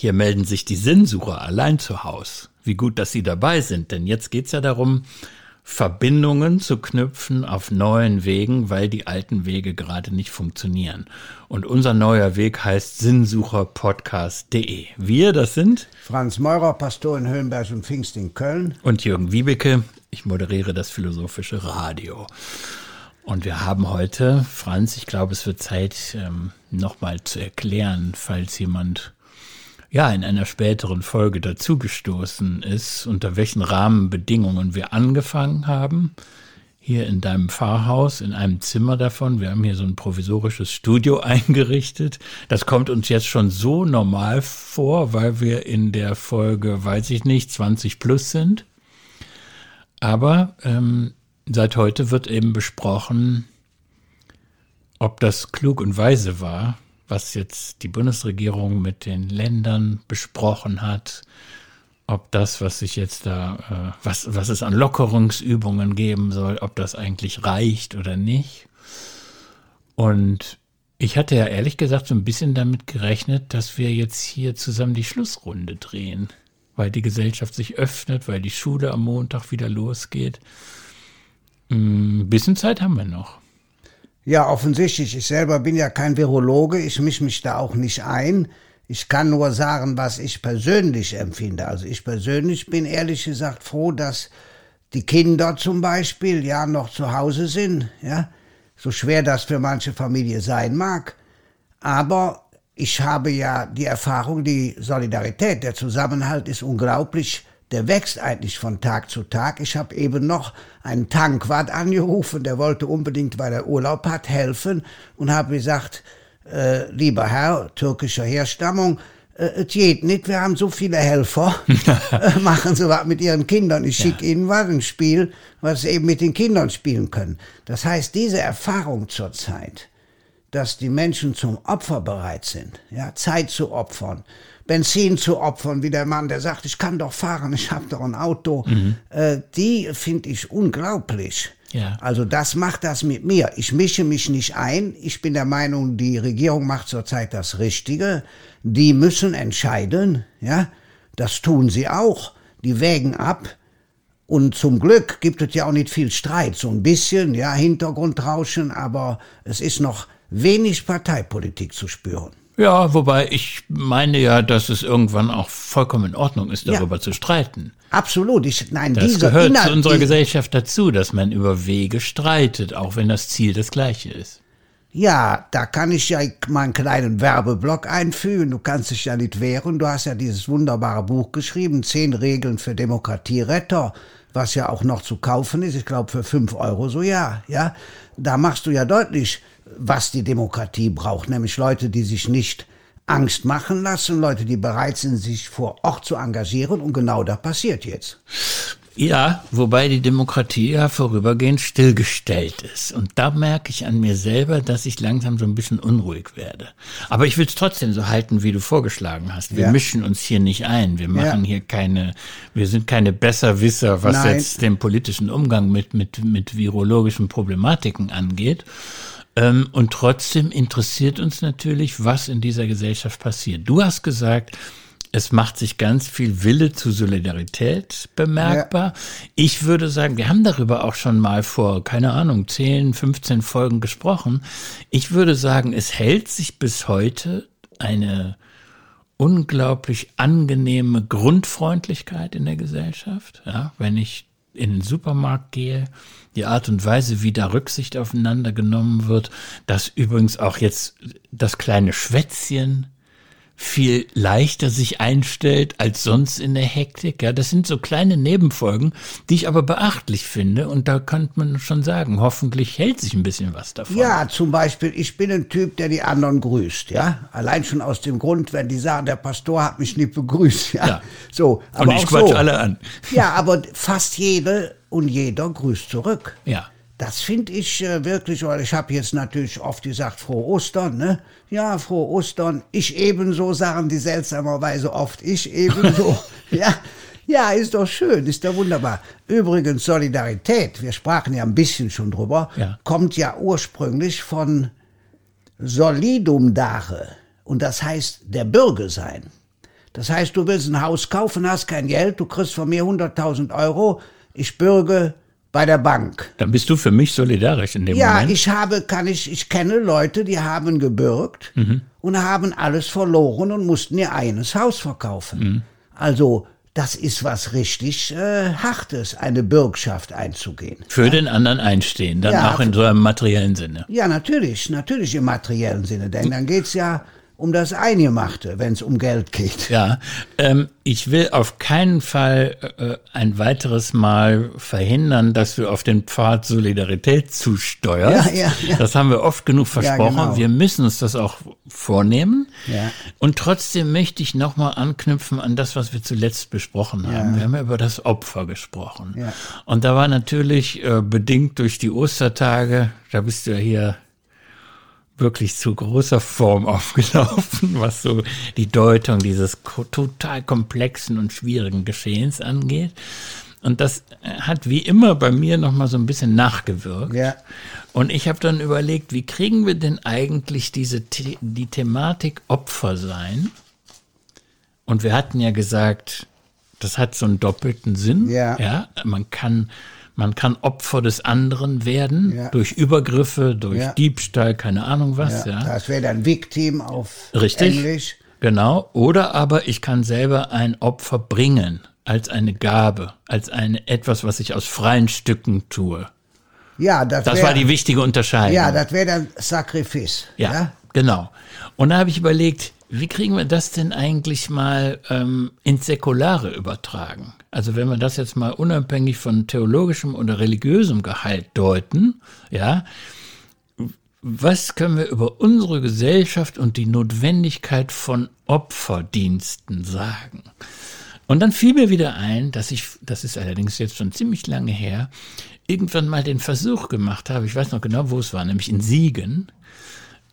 Hier melden sich die Sinnsucher allein zu Haus. Wie gut, dass Sie dabei sind, denn jetzt geht's ja darum, Verbindungen zu knüpfen auf neuen Wegen, weil die alten Wege gerade nicht funktionieren. Und unser neuer Weg heißt sinnsucherpodcast.de. Wir, das sind Franz Meurer, Pastor in Höhenberg und Pfingst in Köln. Und Jürgen Wiebeke, ich moderiere das philosophische Radio. Und wir haben heute, Franz, ich glaube, es wird Zeit, ähm, nochmal zu erklären, falls jemand ja in einer späteren Folge dazugestoßen ist, unter welchen Rahmenbedingungen wir angefangen haben. Hier in deinem Pfarrhaus, in einem Zimmer davon. Wir haben hier so ein provisorisches Studio eingerichtet. Das kommt uns jetzt schon so normal vor, weil wir in der Folge, weiß ich nicht, 20 plus sind. Aber ähm, seit heute wird eben besprochen, ob das klug und weise war, was jetzt die Bundesregierung mit den Ländern besprochen hat, ob das, was sich jetzt da, äh, was, was es an Lockerungsübungen geben soll, ob das eigentlich reicht oder nicht. Und ich hatte ja ehrlich gesagt so ein bisschen damit gerechnet, dass wir jetzt hier zusammen die Schlussrunde drehen, weil die Gesellschaft sich öffnet, weil die Schule am Montag wieder losgeht. Ein mm, bisschen Zeit haben wir noch. Ja, offensichtlich. Ich selber bin ja kein Virologe. Ich mische mich da auch nicht ein. Ich kann nur sagen, was ich persönlich empfinde. Also ich persönlich bin ehrlich gesagt froh, dass die Kinder zum Beispiel ja noch zu Hause sind. Ja, so schwer das für manche Familie sein mag. Aber ich habe ja die Erfahrung, die Solidarität, der Zusammenhalt ist unglaublich der wächst eigentlich von Tag zu Tag. Ich habe eben noch einen Tankwart angerufen, der wollte unbedingt, weil er Urlaub hat, helfen und habe gesagt, äh, lieber Herr türkischer Herstammung, äh, es geht nicht, wir haben so viele Helfer, äh, machen Sie was mit Ihren Kindern. Ich schicke ja. Ihnen was, ein Spiel, was Sie eben mit den Kindern spielen können. Das heißt, diese Erfahrung zurzeit, dass die Menschen zum Opfer bereit sind, ja, Zeit zu opfern, Benzin zu opfern, wie der Mann, der sagt, ich kann doch fahren, ich habe doch ein Auto, mhm. äh, die finde ich unglaublich. Ja. Also das macht das mit mir. Ich mische mich nicht ein. Ich bin der Meinung, die Regierung macht zurzeit das Richtige. Die müssen entscheiden, ja. Das tun sie auch. Die wägen ab. Und zum Glück gibt es ja auch nicht viel Streit. So ein bisschen, ja, Hintergrundrauschen, aber es ist noch wenig Parteipolitik zu spüren. Ja, wobei ich meine ja, dass es irgendwann auch vollkommen in Ordnung ist, darüber ja, zu streiten. Absolut. Ich, nein, das gehört Inhalt, zu unserer Gesellschaft dazu, dass man über Wege streitet, auch wenn das Ziel das gleiche ist. Ja, da kann ich ja mal einen kleinen Werbeblock einfügen. Du kannst dich ja nicht wehren. Du hast ja dieses wunderbare Buch geschrieben, Zehn Regeln für Demokratieretter, was ja auch noch zu kaufen ist. Ich glaube für fünf Euro so ja, ja. Da machst du ja deutlich, was die Demokratie braucht, nämlich Leute, die sich nicht Angst machen lassen, Leute, die bereit sind, sich vor Ort zu engagieren. Und genau das passiert jetzt. Ja, wobei die Demokratie ja vorübergehend stillgestellt ist. Und da merke ich an mir selber, dass ich langsam so ein bisschen unruhig werde. Aber ich will es trotzdem so halten, wie du vorgeschlagen hast. Wir ja. mischen uns hier nicht ein. Wir machen ja. hier keine, wir sind keine Besserwisser, was Nein. jetzt den politischen Umgang mit, mit, mit virologischen Problematiken angeht. Ähm, und trotzdem interessiert uns natürlich, was in dieser Gesellschaft passiert. Du hast gesagt, es macht sich ganz viel Wille zu Solidarität bemerkbar. Ja. Ich würde sagen, wir haben darüber auch schon mal vor, keine Ahnung, 10, 15 Folgen gesprochen. Ich würde sagen, es hält sich bis heute eine unglaublich angenehme Grundfreundlichkeit in der Gesellschaft. Ja, wenn ich in den Supermarkt gehe, die Art und Weise, wie da Rücksicht aufeinander genommen wird, dass übrigens auch jetzt das kleine Schwätzchen viel leichter sich einstellt als sonst in der Hektik. Ja, das sind so kleine Nebenfolgen, die ich aber beachtlich finde. Und da könnte man schon sagen, hoffentlich hält sich ein bisschen was davon. Ja, zum Beispiel, ich bin ein Typ, der die anderen grüßt. Ja, allein schon aus dem Grund, wenn die sagen, der Pastor hat mich nicht begrüßt. Ja, ja. so. Aber und ich quatsch so. alle an. Ja, aber fast jede und jeder grüßt zurück. Ja. Das finde ich äh, wirklich, weil ich habe jetzt natürlich oft gesagt, frohe Ostern, ne? Ja, frohe Ostern. Ich ebenso, sagen die seltsamerweise oft. Ich ebenso. ja, ja, ist doch schön, ist doch wunderbar. Übrigens, Solidarität, wir sprachen ja ein bisschen schon drüber, ja. kommt ja ursprünglich von solidum dare. Und das heißt der Bürger sein. Das heißt, du willst ein Haus kaufen, hast kein Geld, du kriegst von mir 100.000 Euro, ich bürge bei der Bank. Dann bist du für mich solidarisch in dem Ja, Moment. ich habe, kann ich, ich kenne Leute, die haben gebürgt Mhm. und haben alles verloren und mussten ihr eines Haus verkaufen. Mhm. Also, das ist was richtig äh, Hartes, eine Bürgschaft einzugehen. für den anderen einstehen, dann Ja, auch in so einem materiellen Sinne. Ja, natürlich, natürlich im materiellen Sinne, denn dann geht's ja um das Eingemachte, wenn es um Geld geht. Ja, ähm, ich will auf keinen Fall äh, ein weiteres Mal verhindern, dass du auf den Pfad Solidarität zusteuerst. Ja, ja, ja. Das haben wir oft genug versprochen. genau. Wir müssen uns das auch vornehmen. Ja. Und trotzdem möchte ich nochmal anknüpfen an das, was wir zuletzt besprochen haben. Wir haben ja über das Opfer gesprochen. Ja. Und da war natürlich äh, bedingt durch die Ostertage, da bist du ja hier wirklich zu großer Form aufgelaufen, was so die Deutung dieses total komplexen und schwierigen Geschehens angeht. Und das äh, hat wie immer bei mir noch mal so ein bisschen nachgewirkt. Ja. Und ich habe dann überlegt, wie kriegen wir denn eigentlich diese The die Thematik Opfer sein? Und wir hatten ja gesagt, das hat so einen doppelten Sinn. Ja. ja man kann man kann Opfer des anderen werden Ja. durch Übergriffe, durch Ja. Diebstahl, keine Ahnung was. Ja, Das wäre dann Victim auf Richtig. Englisch. Genau. Oder aber ich kann selber ein Opfer bringen als eine Gabe, als eine etwas, was ich aus freien Stücken tue. Ja, das, Das wär, war die wichtige Unterscheidung. Ja, das wäre dann Sacrifice. Ja, genau. Und da habe ich überlegt, wie kriegen wir das denn eigentlich mal ähm, ins Säkulare übertragen? Also wenn wir das jetzt mal unabhängig von theologischem oder religiösem Gehalt deuten, ja, was können wir über unsere Gesellschaft und die Notwendigkeit von Opferdiensten sagen? Und dann fiel mir wieder ein, dass ich, das ist allerdings jetzt schon ziemlich lange her, irgendwann mal den Versuch gemacht habe, ich weiß noch genau, wo es war, nämlich in Siegen,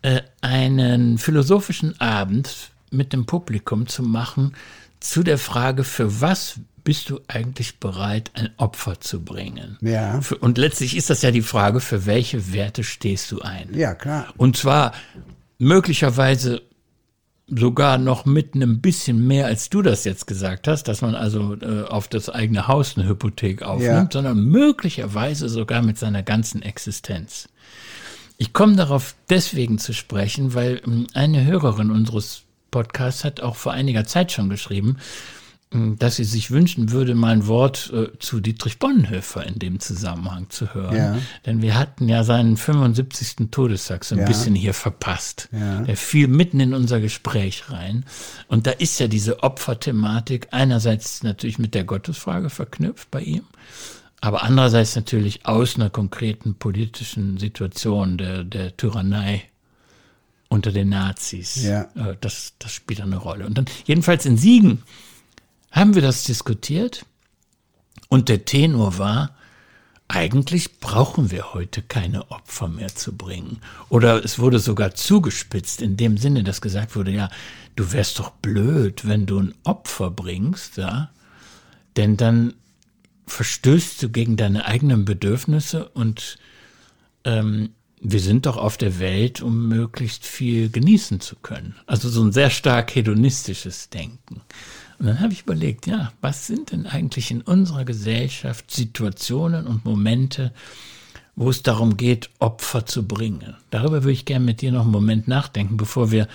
äh, einen philosophischen Abend mit dem Publikum zu machen zu der Frage, für was bist du eigentlich bereit, ein Opfer zu bringen? Ja. Und letztlich ist das ja die Frage, für welche Werte stehst du ein? Ja, klar. Und zwar möglicherweise sogar noch mit einem bisschen mehr, als du das jetzt gesagt hast, dass man also äh, auf das eigene Haus eine Hypothek aufnimmt, Ja. sondern möglicherweise sogar mit seiner ganzen Existenz. Ich komme darauf deswegen zu sprechen, weil ähm, eine Hörerin unseres Podcasts hat auch vor einiger Zeit schon geschrieben, ähm, dass sie sich wünschen würde, mal ein Wort äh, zu Dietrich Bonhoeffer in dem Zusammenhang zu hören. Ja. Denn wir hatten ja seinen 75. Todestag so ein Ja. bisschen hier verpasst. Ja. Der fiel mitten in unser Gespräch rein. Und da ist ja diese Opferthematik einerseits natürlich mit der Gottesfrage verknüpft bei ihm, aber andererseits natürlich aus einer konkreten politischen Situation der, der Tyrannei unter den Nazis. Ja. Äh, Das, das spielt eine Rolle. Und dann, jedenfalls in Siegen, haben wir das diskutiert und der Tenor war, eigentlich brauchen wir heute keine Opfer mehr zu bringen. Oder es wurde sogar zugespitzt in dem Sinne, dass gesagt wurde, ja, du wärst doch blöd, wenn du ein Opfer bringst, ja, denn dann verstößt du gegen deine eigenen Bedürfnisse und ähm, wir sind doch auf der Welt, um möglichst viel genießen zu können. Also so ein sehr stark hedonistisches Denken. Und dann habe ich überlegt, ja, was sind denn eigentlich in unserer Gesellschaft Situationen und Momente, wo es darum geht, Opfer zu bringen? Darüber würde ich gerne mit dir noch einen Moment nachdenken, bevor wir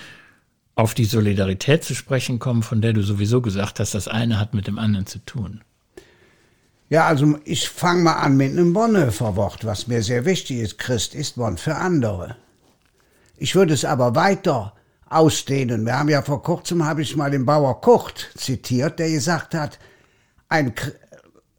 auf die Solidarität zu sprechen kommen, von der du sowieso gesagt hast, das eine hat mit dem anderen zu tun. Ja, also ich fange mal an mit einem Bonhoeffer-Wort, was mir sehr wichtig ist. Christ ist Bonn für andere. Ich würde es aber weiter ausdehnen. Wir haben ja vor kurzem, habe ich mal den Bauer Kurt zitiert, der gesagt hat, ein Chr-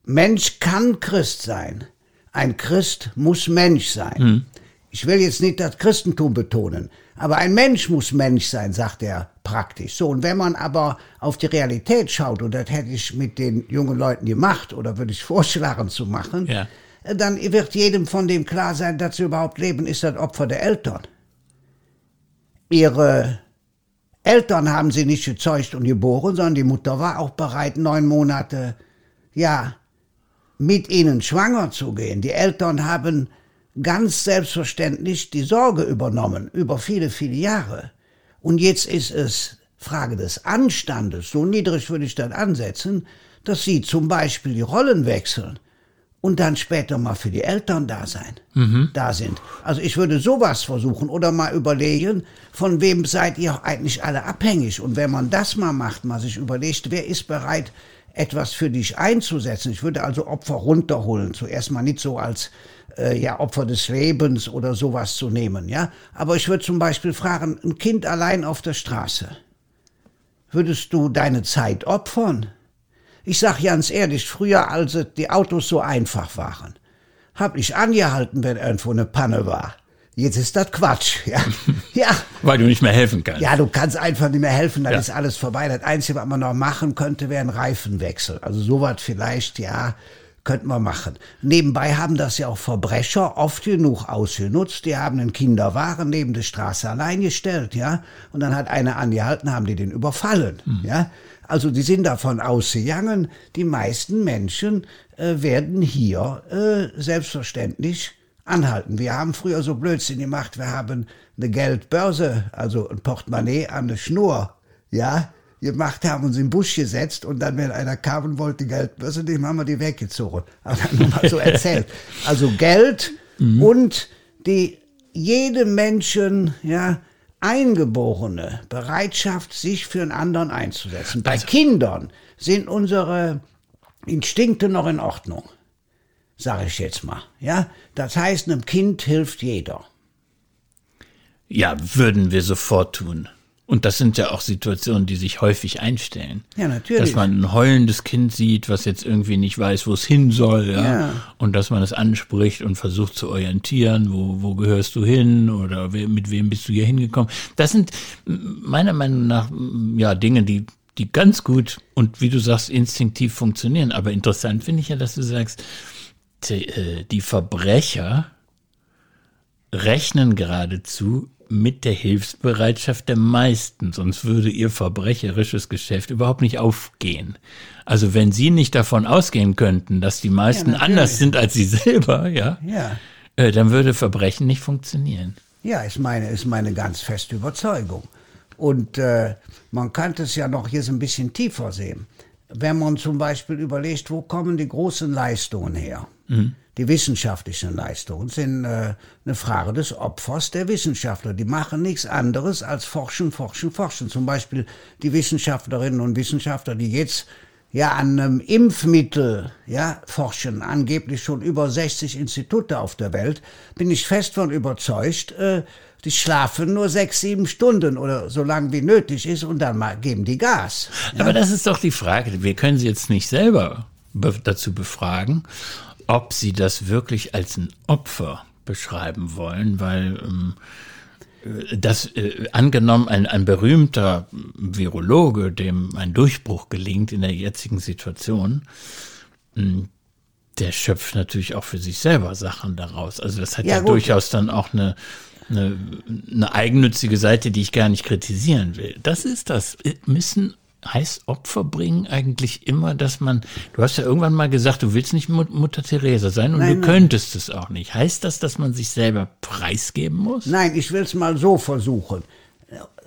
Mensch kann Christ sein. Ein Christ muss Mensch sein. Ich will jetzt nicht das Christentum betonen, aber ein Mensch muss Mensch sein, sagt er praktisch. So, und wenn man aber auf die Realität schaut, und das hätte ich mit den jungen Leuten gemacht, oder würde ich vorschlagen zu machen, Ja. dann wird jedem von dem klar sein, dass sie überhaupt leben, ist das Opfer der Eltern. Ihre Eltern haben sie nicht gezeugt und geboren, sondern die Mutter war auch bereit, neun Monate, ja, mit ihnen schwanger zu gehen. Die Eltern haben ganz selbstverständlich die Sorge übernommen über viele, viele Jahre. Und jetzt ist es Frage des Anstandes, so niedrig würde ich dann ansetzen, dass sie zum Beispiel die Rollen wechseln und dann später mal für die Eltern da sein, mhm. da sind. Also ich würde sowas versuchen oder mal überlegen, von wem seid ihr eigentlich alle abhängig? Und wenn man das mal macht, mal sich überlegt, wer ist bereit, etwas für dich einzusetzen. Ich würde also Opfer runterholen. Zuerst mal nicht so als äh, ja Opfer des Lebens oder sowas zu nehmen, ja. Aber ich würde zum Beispiel fragen, ein Kind allein auf der Straße. Würdest du deine Zeit opfern? Ich sag ganz ehrlich, früher, als die Autos so einfach waren, hab ich angehalten, wenn irgendwo eine Panne war. Jetzt ist das Quatsch, ja. ja. Weil du nicht mehr helfen kannst. Ja, du kannst einfach nicht mehr helfen, dann ja. ist alles vorbei. Das Einzige, was man noch machen könnte, wäre ein Reifenwechsel. Also sowas vielleicht, ja, könnten wir machen. Nebenbei haben das ja auch Verbrecher oft genug ausgenutzt. Die haben einen Kinderwagen neben der Straße allein gestellt, ja. Und dann hat einer angehalten, haben die den überfallen, mhm. ja. Also die sind davon ausgegangen, die meisten Menschen äh, werden hier äh, selbstverständlich anhalten. Wir haben früher so Blödsinn gemacht, wir haben eine Geldbörse, also ein Portemonnaie an eine Schnur, ja, gemacht haben, uns in den Busch gesetzt und dann, wenn einer kam und wollte die Geldbörse nehmen, haben wir die weggezogen. Aber nur mal so erzählt. Also Geld mhm. und die jedem Menschen, ja, eingeborene Bereitschaft, sich für einen anderen einzusetzen. Bei also. Kindern sind unsere Instinkte noch in Ordnung, sage ich jetzt mal. Ja, das heißt, einem Kind hilft jeder. Ja, würden wir sofort tun. Und das sind ja auch Situationen, die sich häufig einstellen. Ja, natürlich. Dass man ein heulendes Kind sieht, was jetzt irgendwie nicht weiß, wo es hin soll, ja? ja. Und dass man es anspricht und versucht zu orientieren, wo, wo gehörst du hin oder mit wem bist du hier hingekommen. Das sind meiner Meinung nach ja Dinge, die die ganz gut und wie du sagst instinktiv funktionieren. Aber interessant finde ich ja, dass du sagst, die, äh, die Verbrecher rechnen geradezu mit der Hilfsbereitschaft der meisten, sonst würde ihr verbrecherisches Geschäft überhaupt nicht aufgehen. Also wenn Sie nicht davon ausgehen könnten, dass die meisten ja, anders sind als Sie selber, ja, ja. Äh, dann würde Verbrechen nicht funktionieren. Ja, ist meine, ist meine ganz feste Überzeugung. Und äh, man kann es ja noch hier so ein bisschen tiefer sehen. Wenn man zum Beispiel überlegt, wo kommen die großen Leistungen her? Mhm. Die wissenschaftlichen Leistungen sind äh, eine Frage des Opfers der Wissenschaftler. Die machen nichts anderes als forschen, forschen, forschen. Zum Beispiel die Wissenschaftlerinnen und Wissenschaftler, die jetzt ja an einem Impfmittel ja forschen, angeblich schon über 60 Institute auf der Welt, bin ich fest von überzeugt, äh, die schlafen nur sechs, sieben Stunden oder so lang wie nötig ist und dann mal geben die Gas. Ja? Aber das ist doch die Frage. Wir können sie jetzt nicht selber dazu befragen ob sie das wirklich als ein Opfer beschreiben wollen, weil ähm, das äh, angenommen ein, ein berühmter Virologe, dem ein Durchbruch gelingt in der jetzigen Situation, hm, der schöpft natürlich auch für sich selber Sachen daraus. Also das hat ja, ja durchaus dann auch eine, eine, eine eigennützige Seite, die ich gar nicht kritisieren will. Das ist das. Müssen heißt Opfer bringen eigentlich immer, dass man, du hast ja irgendwann mal gesagt, du willst nicht Mutter Teresa sein und nein, du könntest es auch nicht. Heißt das, dass man sich selber preisgeben muss? Nein, ich will es mal so versuchen.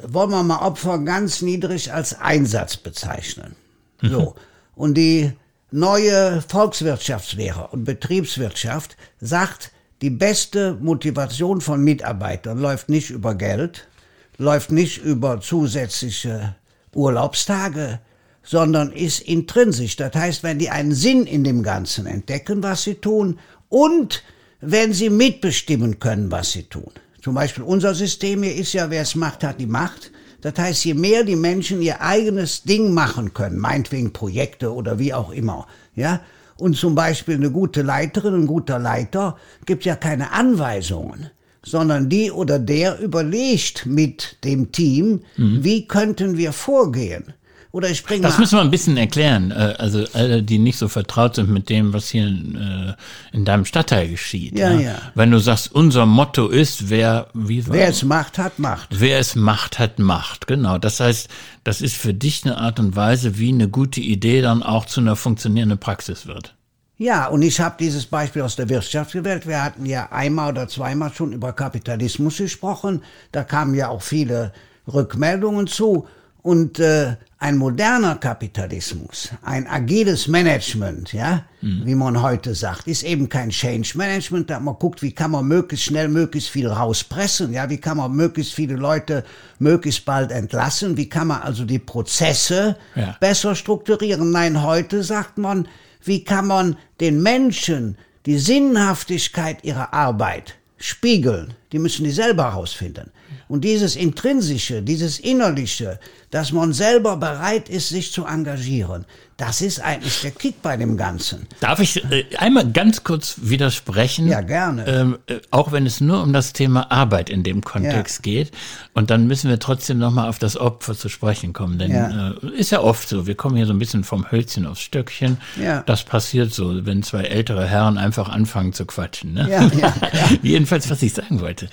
Wollen wir mal Opfer ganz niedrig als Einsatz bezeichnen. So. Und die neue Volkswirtschaftslehre und Betriebswirtschaft sagt, die beste Motivation von Mitarbeitern läuft nicht über Geld, läuft nicht über zusätzliche Urlaubstage, sondern ist intrinsisch. Das heißt, wenn die einen Sinn in dem Ganzen entdecken, was sie tun, und wenn sie mitbestimmen können, was sie tun. Zum Beispiel unser System hier ist ja, wer es macht, hat die Macht. Das heißt, je mehr die Menschen ihr eigenes Ding machen können, meinetwegen Projekte oder wie auch immer, ja, und zum Beispiel eine gute Leiterin, ein guter Leiter gibt ja keine Anweisungen sondern die oder der überlegt mit dem Team, mhm. wie könnten wir vorgehen. Oder ich bringe Das müssen wir ein bisschen erklären. Äh, also alle, die nicht so vertraut sind mit dem, was hier in, äh, in deinem Stadtteil geschieht. Ja, ja, ja. Wenn du sagst, unser Motto ist, wer, wie war Wer es macht, hat Macht. Wer es macht, hat Macht. Genau. Das heißt, das ist für dich eine Art und Weise, wie eine gute Idee dann auch zu einer funktionierenden Praxis wird. Ja, und ich habe dieses Beispiel aus der Wirtschaft gewählt. Wir hatten ja einmal oder zweimal schon über Kapitalismus gesprochen. Da kamen ja auch viele Rückmeldungen zu. Und äh, ein moderner Kapitalismus, ein agiles Management, ja, mhm. wie man heute sagt, ist eben kein Change Management, da man guckt, wie kann man möglichst schnell möglichst viel rauspressen, ja, wie kann man möglichst viele Leute möglichst bald entlassen, wie kann man also die Prozesse ja. besser strukturieren. Nein, heute sagt man, wie kann man den Menschen die Sinnhaftigkeit ihrer Arbeit spiegeln, die müssen die selber herausfinden. Und dieses Intrinsische, dieses Innerliche, dass man selber bereit ist, sich zu engagieren, das ist eigentlich der Kick bei dem Ganzen. Darf ich äh, einmal ganz kurz widersprechen? Ja, gerne. Ähm, äh, auch wenn es nur um das Thema Arbeit in dem Kontext ja. geht. Und dann müssen wir trotzdem nochmal auf das Opfer zu sprechen kommen. Denn ja. Äh, ist ja oft so, wir kommen hier so ein bisschen vom Hölzchen aufs Stöckchen. Ja. Das passiert so, wenn zwei ältere Herren einfach anfangen zu quatschen. Ne? Ja, ja, Jedenfalls, was ich sagen wollte.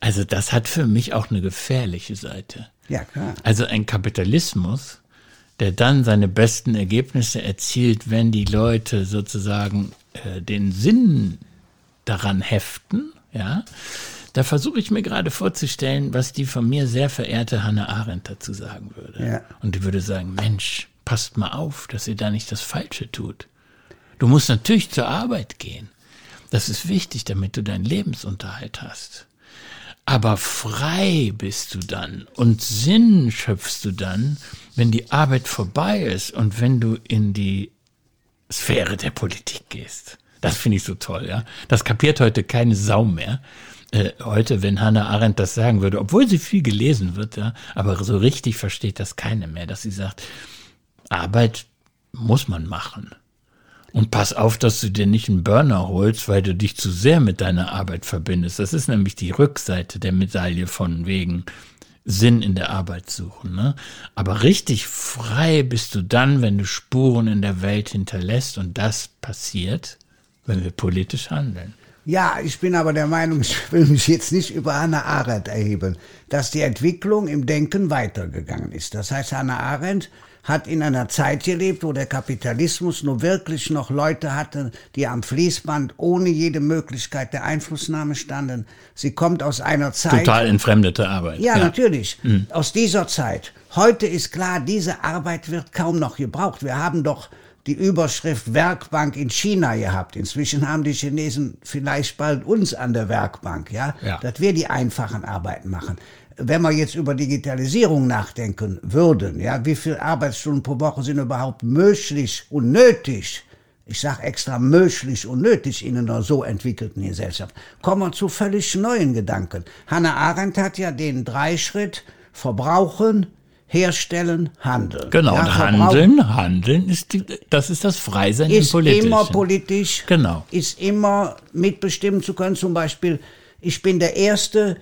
Also das hat für mich auch eine gefährliche Seite. Ja, klar. Also ein Kapitalismus der dann seine besten Ergebnisse erzielt, wenn die Leute sozusagen äh, den Sinn daran heften, ja, da versuche ich mir gerade vorzustellen, was die von mir sehr verehrte Hannah Arendt dazu sagen würde. Ja. Und die würde sagen, Mensch, passt mal auf, dass ihr da nicht das Falsche tut. Du musst natürlich zur Arbeit gehen. Das ist wichtig, damit du deinen Lebensunterhalt hast. Aber frei bist du dann und Sinn schöpfst du dann, wenn die Arbeit vorbei ist und wenn du in die Sphäre der Politik gehst. Das finde ich so toll, ja. Das kapiert heute keine Sau mehr. Äh, heute, wenn Hannah Arendt das sagen würde, obwohl sie viel gelesen wird, ja, aber so richtig versteht das keine mehr, dass sie sagt, Arbeit muss man machen. Und pass auf, dass du dir nicht einen Burner holst, weil du dich zu sehr mit deiner Arbeit verbindest. Das ist nämlich die Rückseite der Medaille von wegen Sinn in der Arbeit suchen. Ne? Aber richtig frei bist du dann, wenn du Spuren in der Welt hinterlässt. Und das passiert, wenn wir politisch handeln. Ja, ich bin aber der Meinung, ich will mich jetzt nicht über Hannah Arendt erheben, dass die Entwicklung im Denken weitergegangen ist. Das heißt, Hannah Arendt hat in einer Zeit gelebt, wo der Kapitalismus nur wirklich noch Leute hatte, die am Fließband ohne jede Möglichkeit der Einflussnahme standen. Sie kommt aus einer Zeit. Total entfremdete Arbeit. Ja, ja. natürlich. Mhm. Aus dieser Zeit. Heute ist klar, diese Arbeit wird kaum noch gebraucht. Wir haben doch die Überschrift Werkbank in China gehabt. Inzwischen haben die Chinesen vielleicht bald uns an der Werkbank, ja, ja. dass wir die einfachen Arbeiten machen wenn wir jetzt über Digitalisierung nachdenken würden, ja, wie viele Arbeitsstunden pro Woche sind überhaupt möglich und nötig? Ich sage extra möglich und nötig in einer so entwickelten Gesellschaft. Kommen wir zu völlig neuen Gedanken. Hannah Arendt hat ja den Dreischritt Verbrauchen, Herstellen, Handeln. Genau, ja, und Handeln, Handeln ist die, das ist das Freisein ist im Politischen. immer politisch, genau. ist immer mitbestimmen zu können. Zum Beispiel, ich bin der Erste,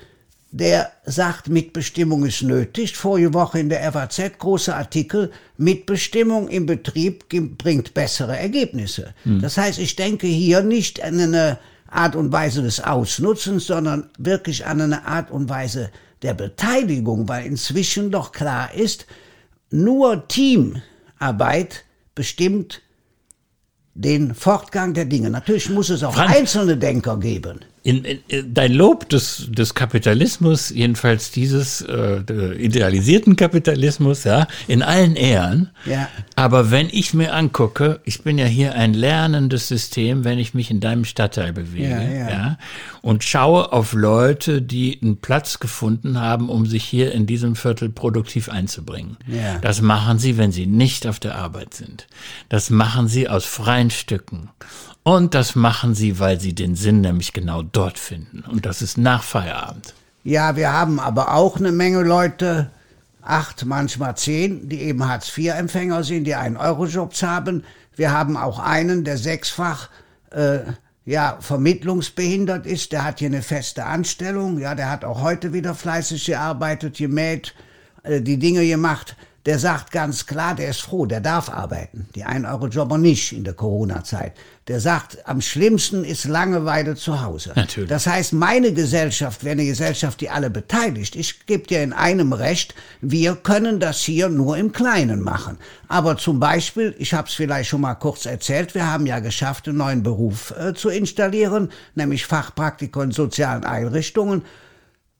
der sagt, Mitbestimmung ist nötig. Vorige Woche in der FAZ großer Artikel, Mitbestimmung im Betrieb bringt bessere Ergebnisse. Hm. Das heißt, ich denke hier nicht an eine Art und Weise des Ausnutzens, sondern wirklich an eine Art und Weise der Beteiligung, weil inzwischen doch klar ist, nur Teamarbeit bestimmt den Fortgang der Dinge. Natürlich muss es auch Franz, einzelne Denker geben in, in, dein Lob des, des Kapitalismus, jedenfalls dieses äh, idealisierten Kapitalismus, ja, in allen Ehren. Ja. Aber wenn ich mir angucke, ich bin ja hier ein lernendes System, wenn ich mich in deinem Stadtteil bewege, ja, ja. ja und schaue auf Leute, die einen Platz gefunden haben, um sich hier in diesem Viertel produktiv einzubringen. Ja. Das machen sie, wenn sie nicht auf der Arbeit sind. Das machen sie aus freien Stücken. Und das machen sie, weil sie den Sinn nämlich genau dort finden. Und das ist nach Feierabend. Ja, wir haben aber auch eine Menge Leute, acht, manchmal zehn, die eben Hartz-IV-Empfänger sind, die einen Eurojobs haben. Wir haben auch einen, der sechsfach äh, ja, vermittlungsbehindert ist. Der hat hier eine feste Anstellung. Ja, der hat auch heute wieder fleißig gearbeitet, gemäht, äh, die Dinge gemacht der sagt ganz klar, der ist froh, der darf arbeiten. Die 1-Euro-Jobber nicht in der Corona-Zeit. Der sagt, am schlimmsten ist Langeweile zu Hause. Natürlich. Das heißt, meine Gesellschaft wäre eine Gesellschaft, die alle beteiligt. Ich gebe dir in einem recht, wir können das hier nur im Kleinen machen. Aber zum Beispiel, ich habe es vielleicht schon mal kurz erzählt, wir haben ja geschafft, einen neuen Beruf äh, zu installieren, nämlich Fachpraktiker in sozialen Einrichtungen.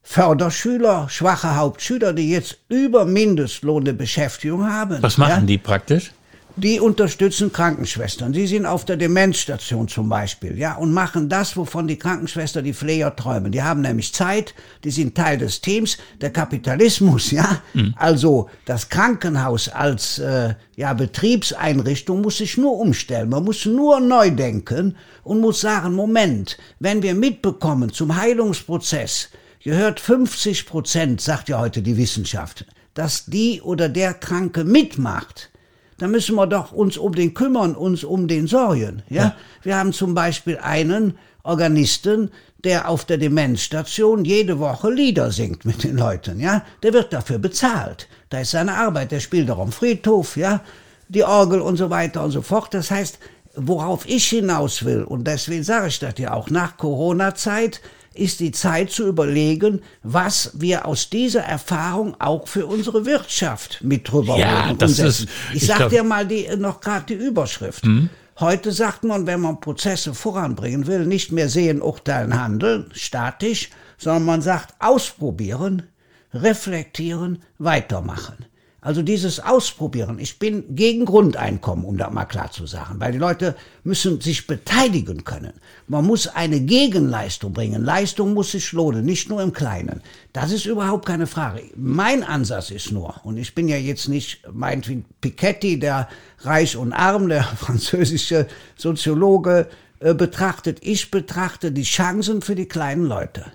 Förderschüler, schwache Hauptschüler, die jetzt über Mindestlohn eine Beschäftigung haben. Was machen ja? die praktisch? die unterstützen Krankenschwestern. Sie sind auf der Demenzstation zum Beispiel, ja, und machen das, wovon die Krankenschwester, die Pfleger träumen. Die haben nämlich Zeit, die sind Teil des Teams. Der Kapitalismus, ja, mhm. also das Krankenhaus als äh, ja, Betriebseinrichtung muss sich nur umstellen. Man muss nur neu denken und muss sagen, Moment, wenn wir mitbekommen zum Heilungsprozess, gehört 50 Prozent, sagt ja heute die Wissenschaft, dass die oder der Kranke mitmacht, da müssen wir doch uns um den kümmern, uns um den sorgen. Ja? ja? Wir haben zum Beispiel einen Organisten, der auf der Demenzstation jede Woche Lieder singt mit den Leuten, ja. Der wird dafür bezahlt. Da ist seine Arbeit, der spielt auch am Friedhof, ja. Die Orgel und so weiter und so fort. Das heißt, worauf ich hinaus will, und deswegen sage ich das ja auch, nach Corona-Zeit ist die Zeit zu überlegen, was wir aus dieser Erfahrung auch für unsere Wirtschaft mit drüber ja, das umsetzen. Ist, ich, ich sag dir mal die, noch gerade die Überschrift. Hm? Heute sagt man, wenn man Prozesse voranbringen will, nicht mehr sehen, urteilen, handeln, statisch, sondern man sagt ausprobieren, reflektieren, weitermachen. Also dieses Ausprobieren. Ich bin gegen Grundeinkommen, um da mal klar zu sagen, weil die Leute müssen sich beteiligen können. Man muss eine Gegenleistung bringen. Leistung muss sich lohnen, nicht nur im Kleinen. Das ist überhaupt keine Frage. Mein Ansatz ist nur, und ich bin ja jetzt nicht meinetwegen Piketty, der Reich und Arm, der französische Soziologe, betrachtet. Ich betrachte die Chancen für die kleinen Leute.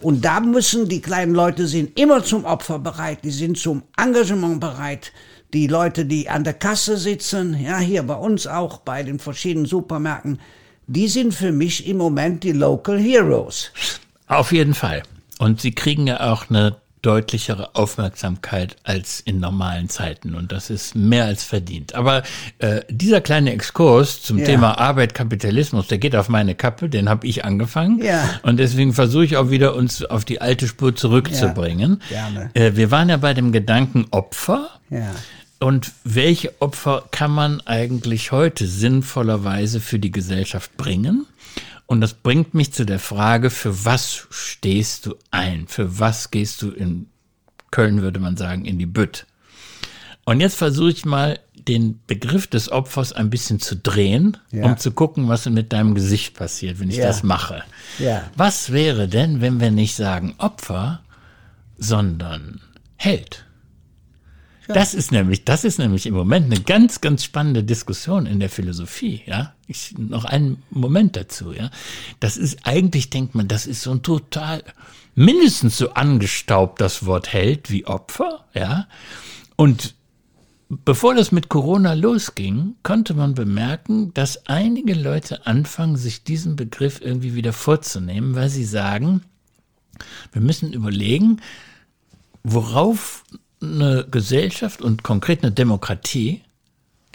Und da müssen die kleinen Leute sind immer zum Opfer bereit, die sind zum Engagement bereit. Die Leute, die an der Kasse sitzen, ja, hier bei uns auch, bei den verschiedenen Supermärkten, die sind für mich im Moment die Local Heroes. Auf jeden Fall. Und sie kriegen ja auch eine deutlichere Aufmerksamkeit als in normalen Zeiten. Und das ist mehr als verdient. Aber äh, dieser kleine Exkurs zum ja. Thema Arbeit, Kapitalismus, der geht auf meine Kappe, den habe ich angefangen. Ja. Und deswegen versuche ich auch wieder uns auf die alte Spur zurückzubringen. Ja. Gerne. Äh, wir waren ja bei dem Gedanken Opfer. Ja. Und welche Opfer kann man eigentlich heute sinnvollerweise für die Gesellschaft bringen? Und das bringt mich zu der Frage, für was stehst du ein? Für was gehst du in Köln, würde man sagen, in die Bütt? Und jetzt versuche ich mal, den Begriff des Opfers ein bisschen zu drehen, ja. um zu gucken, was mit deinem Gesicht passiert, wenn ich ja. das mache. Ja. Was wäre denn, wenn wir nicht sagen Opfer, sondern Held? Das ist nämlich, das ist nämlich im Moment eine ganz, ganz spannende Diskussion in der Philosophie, ja. Ich, noch einen Moment dazu, ja. Das ist, eigentlich denkt man, das ist so ein total, mindestens so angestaubt das Wort Held wie Opfer, ja. Und bevor das mit Corona losging, konnte man bemerken, dass einige Leute anfangen, sich diesen Begriff irgendwie wieder vorzunehmen, weil sie sagen, wir müssen überlegen, worauf eine Gesellschaft und konkret eine Demokratie,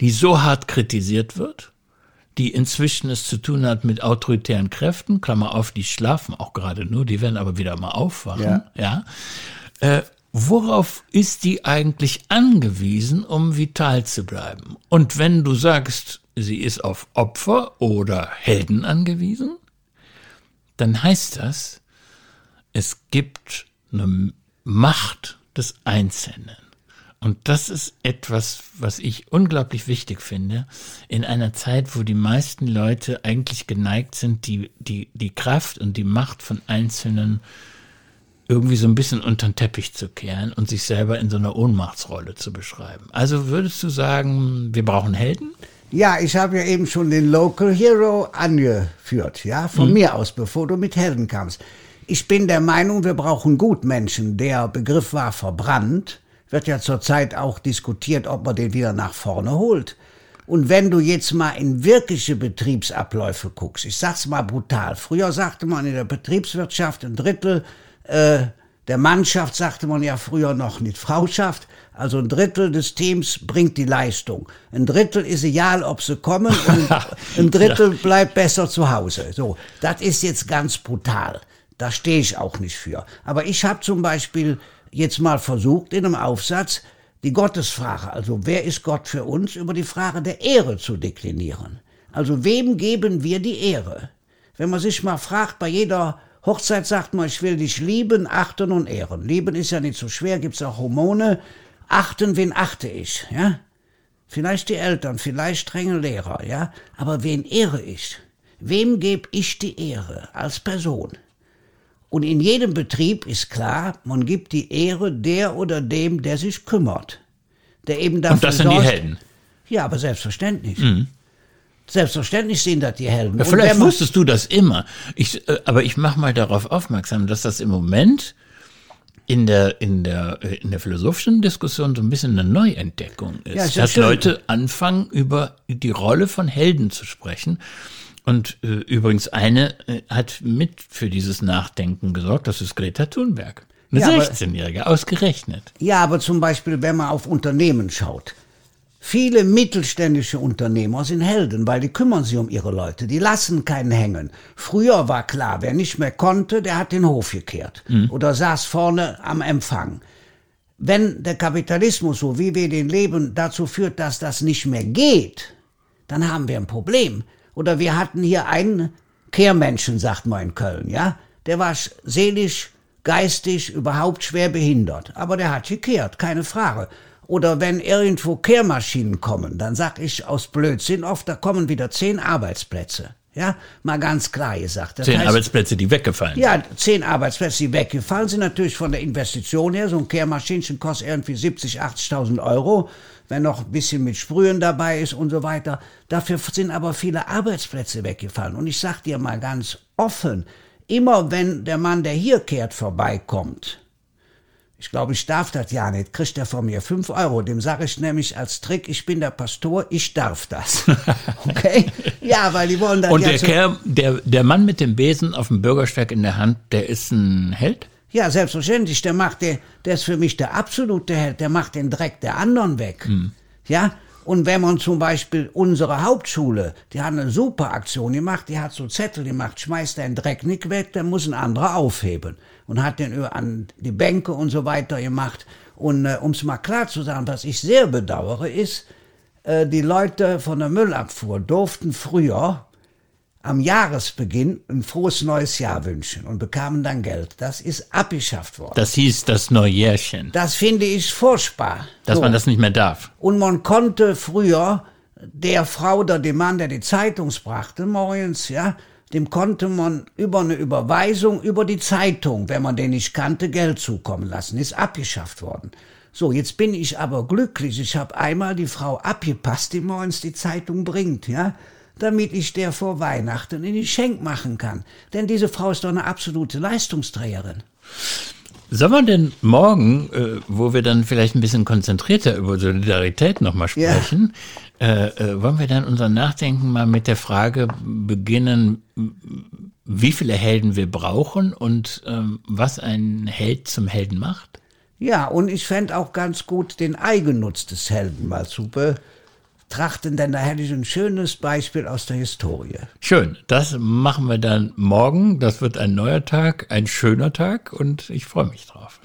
die so hart kritisiert wird, die inzwischen es zu tun hat mit autoritären Kräften, Klammer auf, die schlafen auch gerade nur, die werden aber wieder mal aufwachen, ja. ja äh, worauf ist die eigentlich angewiesen, um vital zu bleiben? Und wenn du sagst, sie ist auf Opfer oder Helden angewiesen, dann heißt das, es gibt eine Macht des Einzelnen. Und das ist etwas, was ich unglaublich wichtig finde, in einer Zeit, wo die meisten Leute eigentlich geneigt sind, die, die, die Kraft und die Macht von Einzelnen irgendwie so ein bisschen unter den Teppich zu kehren und sich selber in so einer Ohnmachtsrolle zu beschreiben. Also würdest du sagen, wir brauchen Helden? Ja, ich habe ja eben schon den Local Hero angeführt, ja, von hm. mir aus, bevor du mit Helden kamst. Ich bin der Meinung, wir brauchen Gutmenschen. Der Begriff war verbrannt. Wird ja zurzeit auch diskutiert, ob man den wieder nach vorne holt. Und wenn du jetzt mal in wirkliche Betriebsabläufe guckst, ich sag's mal brutal. Früher sagte man in der Betriebswirtschaft ein Drittel äh, der Mannschaft, sagte man ja früher noch nicht Frauschaft. Also ein Drittel des Teams bringt die Leistung. Ein Drittel ist egal, ob sie kommen und ein Drittel bleibt besser zu Hause. So, das ist jetzt ganz brutal. Da stehe ich auch nicht für. Aber ich habe zum Beispiel jetzt mal versucht, in einem Aufsatz die Gottesfrage, also wer ist Gott für uns, über die Frage der Ehre zu deklinieren. Also wem geben wir die Ehre? Wenn man sich mal fragt, bei jeder Hochzeit sagt man, ich will dich lieben, achten und ehren. Lieben ist ja nicht so schwer, gibt's auch Hormone. Achten, wen achte ich, ja? Vielleicht die Eltern, vielleicht strenge Lehrer, ja? Aber wen ehre ich? Wem gebe ich die Ehre als Person? Und in jedem Betrieb ist klar, man gibt die Ehre der oder dem, der sich kümmert. Der eben dafür Und das sind die Helden. Ja, aber selbstverständlich. Selbstverständlich sind das die Helden. Ja, vielleicht wusstest du das immer. Ich, äh, aber ich mache mal darauf aufmerksam, dass das im Moment in der, in der, äh, in der philosophischen Diskussion so ein bisschen eine Neuentdeckung ist. Ja, ist dass schön. Leute anfangen, über die Rolle von Helden zu sprechen. Und äh, übrigens eine äh, hat mit für dieses Nachdenken gesorgt, das ist Greta Thunberg. Eine Ja, aber- 16-Jährige, ausgerechnet. Ja, aber zum Beispiel, wenn man auf Unternehmen schaut. Viele mittelständische Unternehmer sind Helden, weil die kümmern sich um ihre Leute. Die lassen keinen hängen. Früher war klar, wer nicht mehr konnte, der hat den Hof gekehrt. Oder saß vorne am Empfang. Wenn der Kapitalismus, so wie wir den leben, dazu führt, dass das nicht mehr geht, dann haben wir ein Problem. Oder wir hatten hier einen Kehrmenschen, sagt man in Köln, ja? Der war sch- seelisch, geistig, überhaupt schwer behindert. Aber der hat gekehrt, keine Frage. Oder wenn irgendwo Kehrmaschinen kommen, dann sag ich aus Blödsinn oft, da kommen wieder zehn Arbeitsplätze. Ja, mal ganz klar gesagt. Das Zehn heißt- Arbeitsplätze, die weggefallen sind. ja, zehn Arbeitsplätze, die weggefallen sind, natürlich von der Investition her. So ein Kehrmaschinchen kostet irgendwie 70, 80.000 Euro, wenn noch ein bisschen mit Sprühen dabei ist und so weiter. Dafür sind aber viele Arbeitsplätze weggefallen. Und ich sag dir mal ganz offen, immer wenn der Mann, der hier kehrt, vorbeikommt, ich glaube, ich darf das ja nicht, kriegt er von mir fünf Euro. Dem sage ich nämlich als Trick, ich bin der Pastor, ich darf das. Okay? Ja, weil die wollen das Und ja der, zu- Kerl, der, der Mann mit dem Besen auf dem Bürgersteig in der Hand, der ist ein Held? Ja, selbstverständlich. Der macht der, der ist für mich der absolute Held. Der macht den Dreck der anderen weg. Ja. Und wenn man zum Beispiel unsere Hauptschule, die hat eine super Aktion gemacht, die hat so Zettel gemacht, schmeißt den Dreck nicht weg, dann muss ein anderer aufheben. Und hat den über- an die Bänke und so weiter gemacht. Und äh, um es mal klar zu sagen, was ich sehr bedauere, ist, äh, die Leute von der Müllabfuhr durften früher am Jahresbeginn ein frohes neues Jahr wünschen und bekamen dann Geld. Das ist abgeschafft worden. Das hieß das Neujährchen, Das finde ich furchtbar. dass So. man das nicht mehr darf. Und man konnte früher der Frau oder dem Mann, der die Zeitung brachte, morgens, ja, dem konnte man über eine Überweisung über die Zeitung, wenn man den nicht kannte, Geld zukommen lassen. Ist abgeschafft worden. So, jetzt bin ich aber glücklich. Ich habe einmal die Frau abgepasst, die morgens die Zeitung bringt, ja, damit ich der vor Weihnachten in die Schenk machen kann. Denn diese Frau ist doch eine absolute Leistungsträgerin. Sollen wir denn morgen, äh, wo wir dann vielleicht ein bisschen konzentrierter über Solidarität nochmal Ja. sprechen, äh, äh, wollen wir dann unser Nachdenken mal mit der Frage beginnen, wie viele Helden wir brauchen und ähm, was ein Held zum Helden macht? Ja, und ich fänd auch ganz gut, den Eigennutz des Helden mal zu betrachten, denn da hätte ich ein schönes Beispiel aus der Historie. Schön, das machen wir dann morgen. Das wird ein neuer Tag, ein schöner Tag und ich freue mich drauf.